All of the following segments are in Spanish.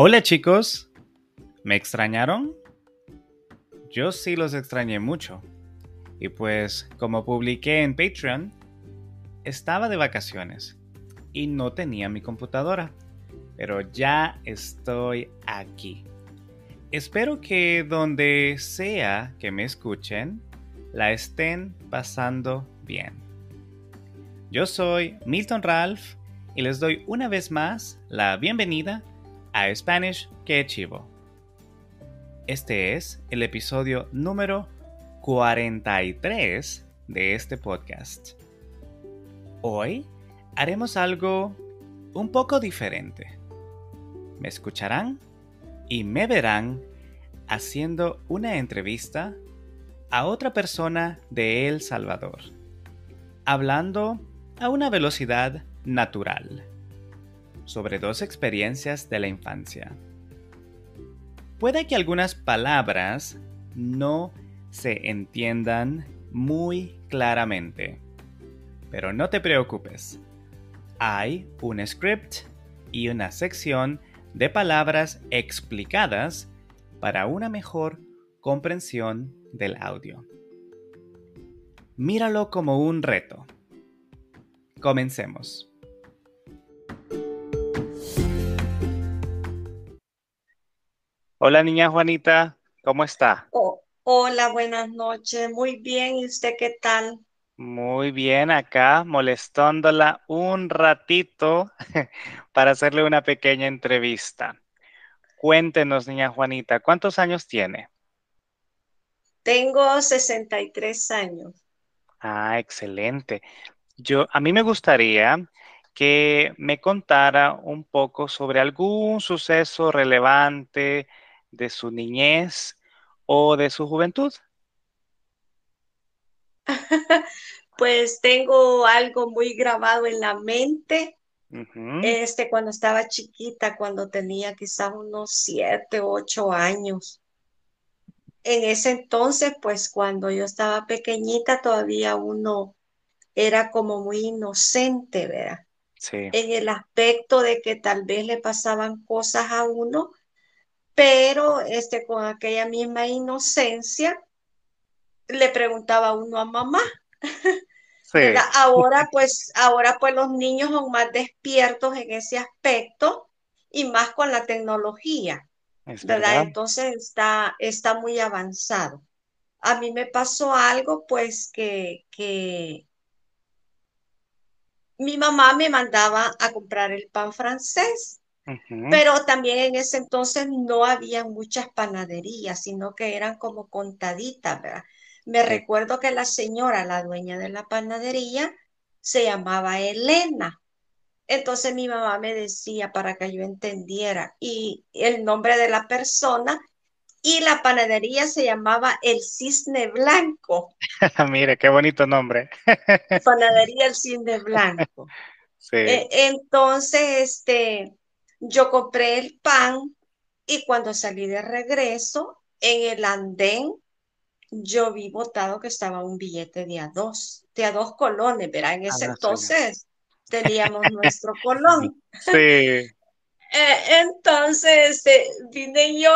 Hola chicos, ¿me extrañaron? Yo sí los extrañé mucho. Y pues, como publiqué en Patreon, estaba de vacaciones y no tenía mi computadora, pero ya estoy aquí. Espero que donde sea que me escuchen, la estén pasando bien. Yo soy Milton Ralph y les doy una vez más la bienvenida a Spanish que Chivo. Este es el episodio número 43 de este podcast. Hoy haremos algo un poco diferente. Me escucharán y me verán haciendo una entrevista a otra persona de El Salvador, hablando a una velocidad natural sobre dos experiencias de la infancia. Puede que algunas palabras no se entiendan muy claramente, pero no te preocupes. Hay un script y una sección de palabras explicadas para una mejor comprensión del audio. Míralo como un reto. Comencemos. Hola niña Juanita, ¿cómo está? Oh, hola, buenas noches. Muy bien, ¿y usted qué tal? Muy bien, acá molestándola un ratito para hacerle una pequeña entrevista. Cuéntenos, niña Juanita, ¿cuántos años tiene? Tengo 63 años. Ah, excelente. Yo, a mí me gustaría que me contara un poco sobre algún suceso relevante de su niñez o de su juventud. Pues tengo algo muy grabado en la mente. Este, cuando estaba chiquita, cuando tenía quizás unos siete, ocho años. En ese entonces, pues cuando yo estaba pequeñita, todavía uno era como muy inocente, ¿verdad? Sí. En el aspecto de que tal vez le pasaban cosas a uno, pero este, con aquella misma inocencia, le preguntaba uno a mamá. Sí. Ahora pues, ahora pues los niños son más despiertos en ese aspecto y más con la tecnología, ¿verdad? Entonces está, está muy avanzado. A mí me pasó algo pues que, que mi mamá me mandaba a comprar el pan francés, pero también en ese entonces no había muchas panaderías, sino que eran como contaditas, ¿verdad? Me recuerdo que la señora, la dueña de la panadería, se llamaba Elena. Entonces mi mamá me decía para que yo entendiera y el nombre de la persona y la panadería se llamaba El Cisne Blanco. Mire, qué bonito nombre. panadería El Cisne Blanco. Sí. E, entonces, este, yo compré el pan y cuando salí de regreso en el andén yo vi votado que estaba un billete de a dos, de a dos colones, ¿verdad? En ese Ah, entonces teníamos nuestro colón. Sí, Eh, entonces este, vine yo,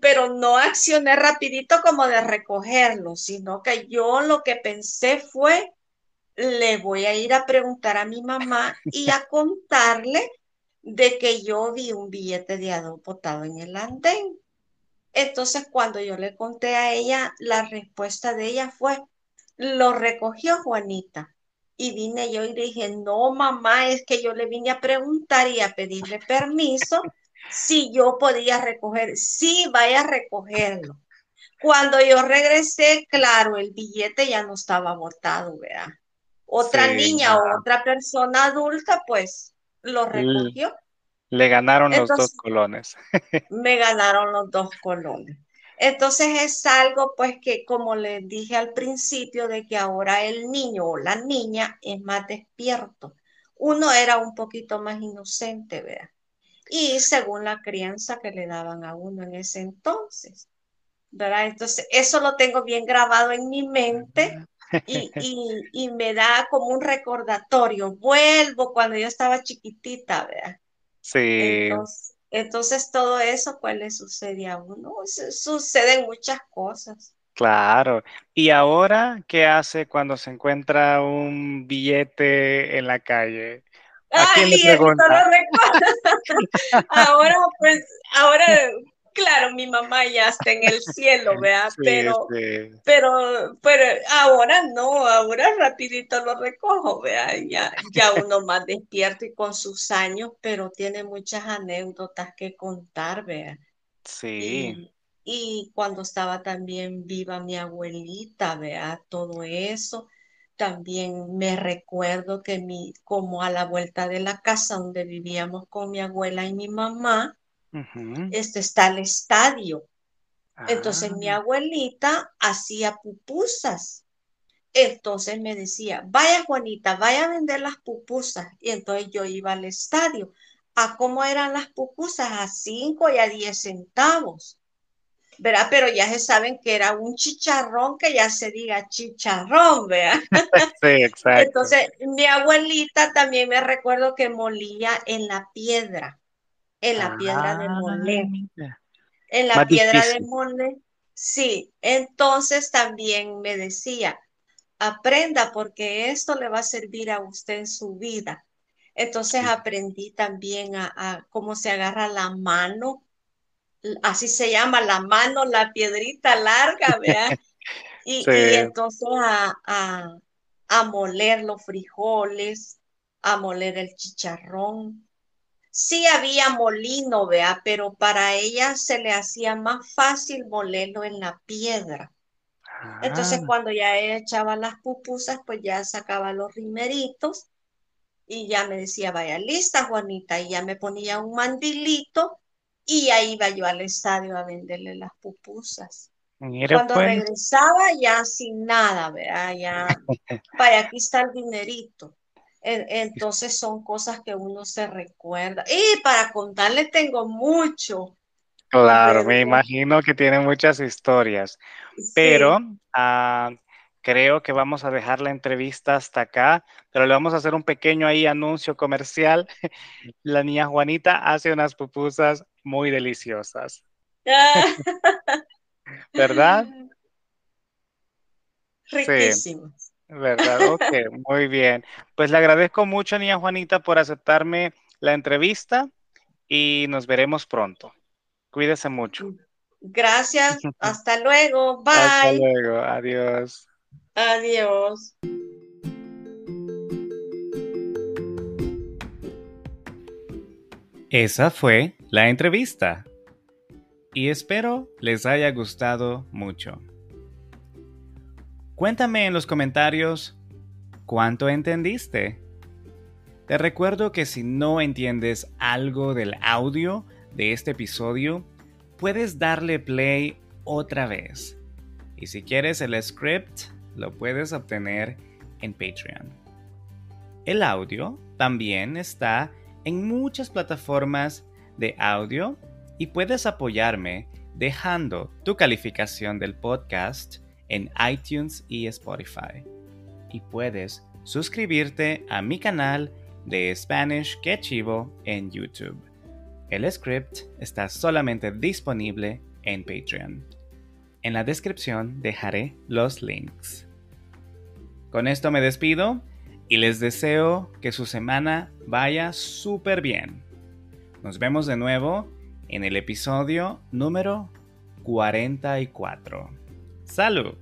pero no accioné rapidito como de recogerlo, sino que yo lo que pensé fue, le voy a ir a preguntar a mi mamá y a contarle de que yo vi un billete de a botado en el andén. Entonces, cuando yo le conté a ella, la respuesta de ella fue, lo recogió Juanita. Y vine yo y le dije, no, mamá, es que yo le vine a preguntar y a pedirle permiso si yo podía recoger. Sí, vaya a recogerlo. Cuando yo regresé, claro, el billete ya no estaba botado, ¿verdad? Otra Sí, niña o otra persona adulta, pues lo recogió. le ganaron los dos colones. me ganaron los dos colones. Entonces es algo pues que como les dije al principio de que ahora el niño o la niña es más despierto. Uno era un poquito más inocente, ¿verdad? Y según la crianza que le daban a uno en ese entonces, ¿verdad? Entonces eso lo tengo bien grabado en mi mente y, y, y me da como un recordatorio. Vuelvo cuando yo estaba chiquitita, ¿verdad? Sí, Entonces, Entonces todo eso, pues le sucede a uno, suceden muchas cosas. Claro. ¿Y ahora qué hace cuando se encuentra un billete en la calle? ¿A quién le pregunta? ahora, pues, ahora claro, mi mamá ya está en el cielo, ¿vea? pero, pero, pero ahora no, ahora rapidito lo recojo, vea, ya, ya uno más despierto y con sus años, pero tiene muchas anécdotas que contar, vea. Sí. Y, cuando estaba también viva mi abuelita, vea, todo eso. También me recuerdo que mi, como a la vuelta de la casa donde vivíamos con mi abuela y mi mamá, este está el estadio. Entonces mi ah. abuelita hacía pupusas. Entonces me decía, vaya Juanita, vaya a vender las pupusas. Y entonces yo iba al estadio. ¿A cómo eran las pupusas? A cinco y a diez centavos. ¿Verdad? Pero ya se saben que era un chicharrón que ya se diga chicharrón, ¿verdad? Sí, exacto. Entonces, mi abuelita también me recuerdo que molía en la piedra en la piedra de. Ah, en la piedra de moler, sí. Entonces también me decía, aprenda porque esto le va a servir a usted en su vida. Entonces aprendí también a, cómo se agarra la mano, así se llama la mano, la piedrita larga, ¿verdad? Y, entonces a, a, a moler los frijoles, a moler el chicharrón, Sí había molino, vea, pero para ella se le hacía más fácil molerlo en la piedra. Entonces, ah. cuando ya echaba las pupusas, pues ya sacaba los rimeritos y ya me decía, vaya lista, Juanita, y ya me ponía un mandilito y ahí iba yo al estadio a venderle las pupusas. Cuando pues. regresaba ya sin nada, vea, ya, vaya, aquí está el dinerito. Entonces son cosas que uno se recuerda. Y para contarle tengo mucho. Claro, me imagino que tiene muchas historias, pero ah, creo que vamos a dejar la entrevista hasta acá, pero le vamos a hacer un pequeño ahí anuncio comercial. La niña Juanita hace unas pupusas muy deliciosas. ¿Verdad? Riquísimas. ¿Verdad? Ok, muy bien. Pues le agradezco mucho, niña Juanita, por aceptarme la entrevista y nos veremos pronto. Cuídese mucho. Gracias. Hasta luego. Bye. Hasta luego. Adiós. Adiós. Esa fue la entrevista. Y espero les haya gustado mucho. Cuéntame en los comentarios cuánto entendiste. Te recuerdo que si no entiendes algo del audio de este episodio, puedes darle play otra vez. Y si quieres el script, lo puedes obtener en Patreon. El audio también está en muchas plataformas de audio y puedes apoyarme dejando tu calificación del podcast en iTunes y Spotify. Y puedes suscribirte a mi canal de Spanish Que Chivo en YouTube. El script está solamente disponible en Patreon. En la descripción dejaré los links. Con esto me despido y les deseo que su semana vaya súper bien. Nos vemos de nuevo en el episodio número 44. ¡Salud!